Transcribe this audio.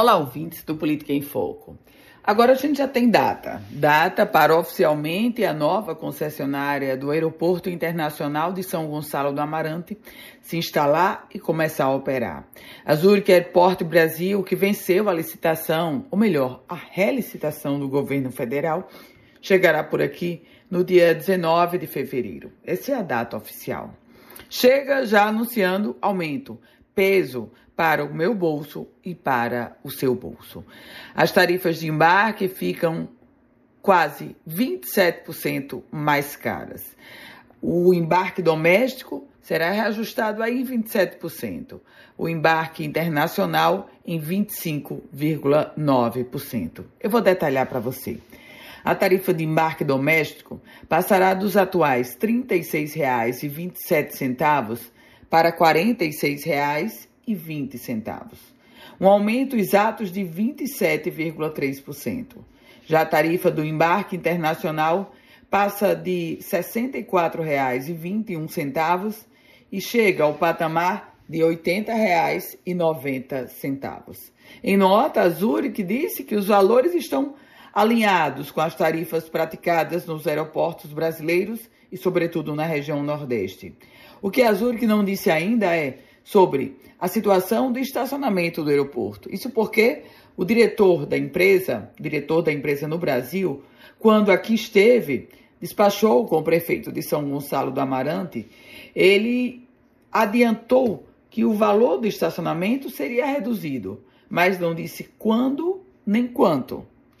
Olá, ouvintes do Política em Foco. Agora a gente já tem data. Data para oficialmente a nova concessionária do Aeroporto Internacional de São Gonçalo do Amarante se instalar e começar a operar. A Zurich Airport Brasil, que venceu a licitação, ou melhor, a relicitação do governo federal, chegará por aqui no dia 19 de fevereiro. Essa é a data oficial. Chega já anunciando aumento peso para o meu bolso e para o seu bolso. As tarifas de embarque ficam quase 27% mais caras. O embarque doméstico será reajustado aí em 27%. O embarque internacional em 25,9%. Eu vou detalhar para você. A tarifa de embarque doméstico passará dos atuais R$ 36,27 para R$ 46,20, um aumento exato de 27,3%. Já a tarifa do embarque internacional passa de R$ 64,21 e chega ao patamar de R$ 80,90. Em nota, a Zurich disse que os valores estão alinhados com as tarifas praticadas nos aeroportos brasileiros e, sobretudo, na região Nordeste. O que a Zurich não disse ainda é sobre a situação do estacionamento do aeroporto. Isso porque o diretor da empresa, diretor da empresa no Brasil, quando aqui esteve, despachou com o prefeito de São Gonçalo do Amarante, ele adiantou que o valor do estacionamento seria reduzido, mas não disse quando nem quanto.